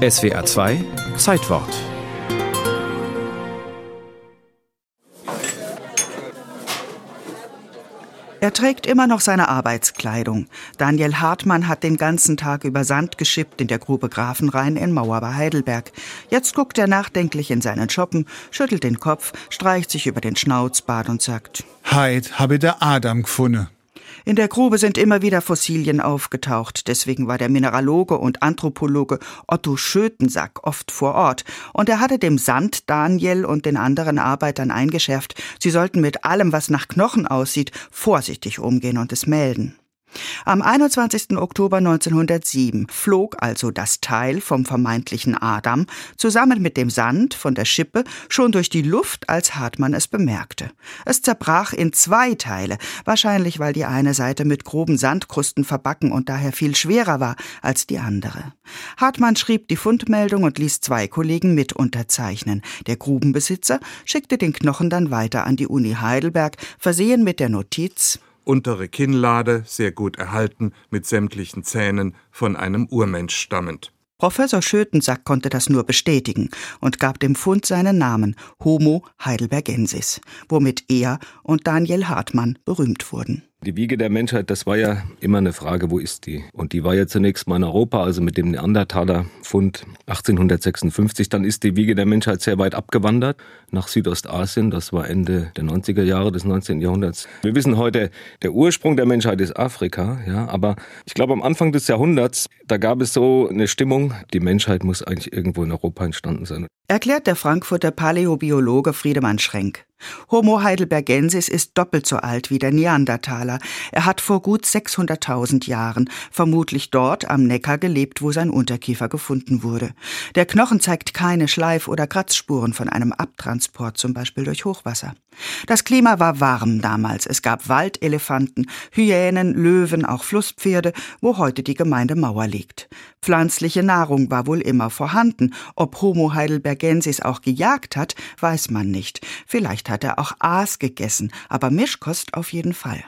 SWR 2 Zeitwort Er trägt immer noch seine Arbeitskleidung. Daniel Hartmann hat den ganzen Tag über Sand geschippt in der Grube Grafenrhein in Mauer bei Heidelberg. Jetzt guckt er nachdenklich in seinen Schoppen, schüttelt den Kopf, streicht sich über den Schnauzbart und sagt: Heid habe der Adam gefunden. In der Grube sind immer wieder Fossilien aufgetaucht. Deswegen war der Mineraloge und Anthropologe Otto Schötensack oft vor Ort. Und er hatte dem Sand Daniel und den anderen Arbeitern eingeschärft, sie sollten mit allem, was nach Knochen aussieht, vorsichtig umgehen und es melden. Am 21. Oktober 1907 flog also das Teil vom vermeintlichen Adam zusammen mit dem Sand von der Schippe schon durch die Luft, als Hartmann es bemerkte. Es zerbrach in zwei Teile, wahrscheinlich weil die eine Seite mit groben Sandkrusten verbacken und daher viel schwerer war als die andere. Hartmann schrieb die Fundmeldung und ließ zwei Kollegen mit unterzeichnen. Der Grubenbesitzer schickte den Knochen dann weiter an die Uni Heidelberg, versehen mit der Notiz untere Kinnlade sehr gut erhalten, mit sämtlichen Zähnen, von einem Urmensch stammend. Professor Schötensack konnte das nur bestätigen und gab dem Fund seinen Namen Homo heidelbergensis, womit er und Daniel Hartmann berühmt wurden. Die Wiege der Menschheit, das war ja immer eine Frage, wo ist die? Und die war ja zunächst mal in Europa, also mit dem Neandertaler-Fund 1856. Dann ist die Wiege der Menschheit sehr weit abgewandert nach Südostasien. Das war Ende der 90er Jahre des 19. Jahrhunderts. Wir wissen heute, der Ursprung der Menschheit ist Afrika, ja. Aber ich glaube, am Anfang des Jahrhunderts, da gab es so eine Stimmung, die Menschheit muss eigentlich irgendwo in Europa entstanden sein. Erklärt der Frankfurter Paläobiologe Friedemann Schrenk. Homo heidelbergensis ist doppelt so alt wie der Neandertaler. Er hat vor gut 600.000 Jahren vermutlich dort am Neckar gelebt, wo sein Unterkiefer gefunden wurde. Der Knochen zeigt keine Schleif- oder Kratzspuren von einem Abtransport, zum Beispiel durch Hochwasser. Das Klima war warm damals. Es gab Waldelefanten, Hyänen, Löwen, auch Flusspferde, wo heute die Gemeinde Mauer liegt. Pflanzliche Nahrung war wohl immer vorhanden. Ob Homo heidelbergensis auch gejagt hat, weiß man nicht. Vielleicht hat er auch Aas gegessen, aber Mischkost auf jeden Fall.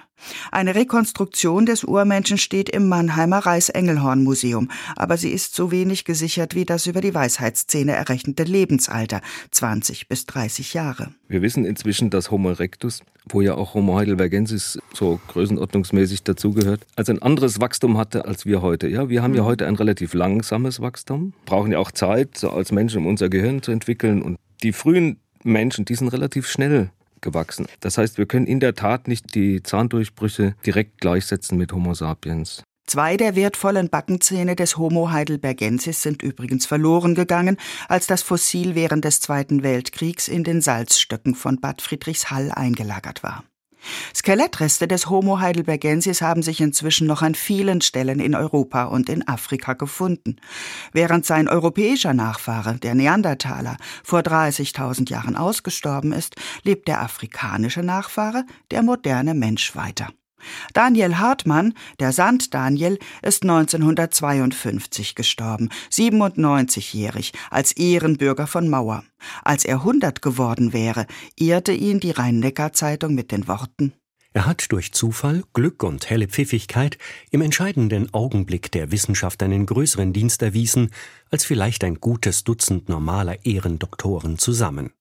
Eine Rekonstruktion des Urmenschen steht im Mannheimer Reichsengelhorn-Museum, aber sie ist so wenig gesichert wie das über die Weisheitsszene errechnete Lebensalter, 20 bis 30 Jahre. Wir wissen inzwischen, dass Homo erectus, wo ja auch Homo heidelbergensis so größenordnungsmäßig dazugehört, also ein anderes Wachstum hatte als wir heute. Ja, wir haben ja mhm. heute ein relativ langsames Wachstum, brauchen ja auch Zeit, so als Menschen, um unser Gehirn zu entwickeln und die frühen Menschen, die sind relativ schnell gewachsen. Das heißt, wir können in der Tat nicht die Zahndurchbrüche direkt gleichsetzen mit Homo sapiens. Zwei der wertvollen Backenzähne des Homo heidelbergensis sind übrigens verloren gegangen, als das Fossil während des Zweiten Weltkriegs in den Salzstöcken von Bad Friedrichshall eingelagert war. Skelettreste des Homo heidelbergensis haben sich inzwischen noch an vielen Stellen in Europa und in Afrika gefunden. Während sein europäischer Nachfahre, der Neandertaler, vor 30.000 Jahren ausgestorben ist, lebt der afrikanische Nachfahre, der moderne Mensch, weiter. Daniel Hartmann, der Sand Daniel, ist 1952 gestorben, 97-jährig, als Ehrenbürger von Mauer. Als er 100 geworden wäre, ehrte ihn die Rhein-Neckar-Zeitung mit den Worten er hat durch Zufall, Glück und helle Pfiffigkeit im entscheidenden Augenblick der Wissenschaft einen größeren Dienst erwiesen als vielleicht ein gutes Dutzend normaler Ehrendoktoren zusammen.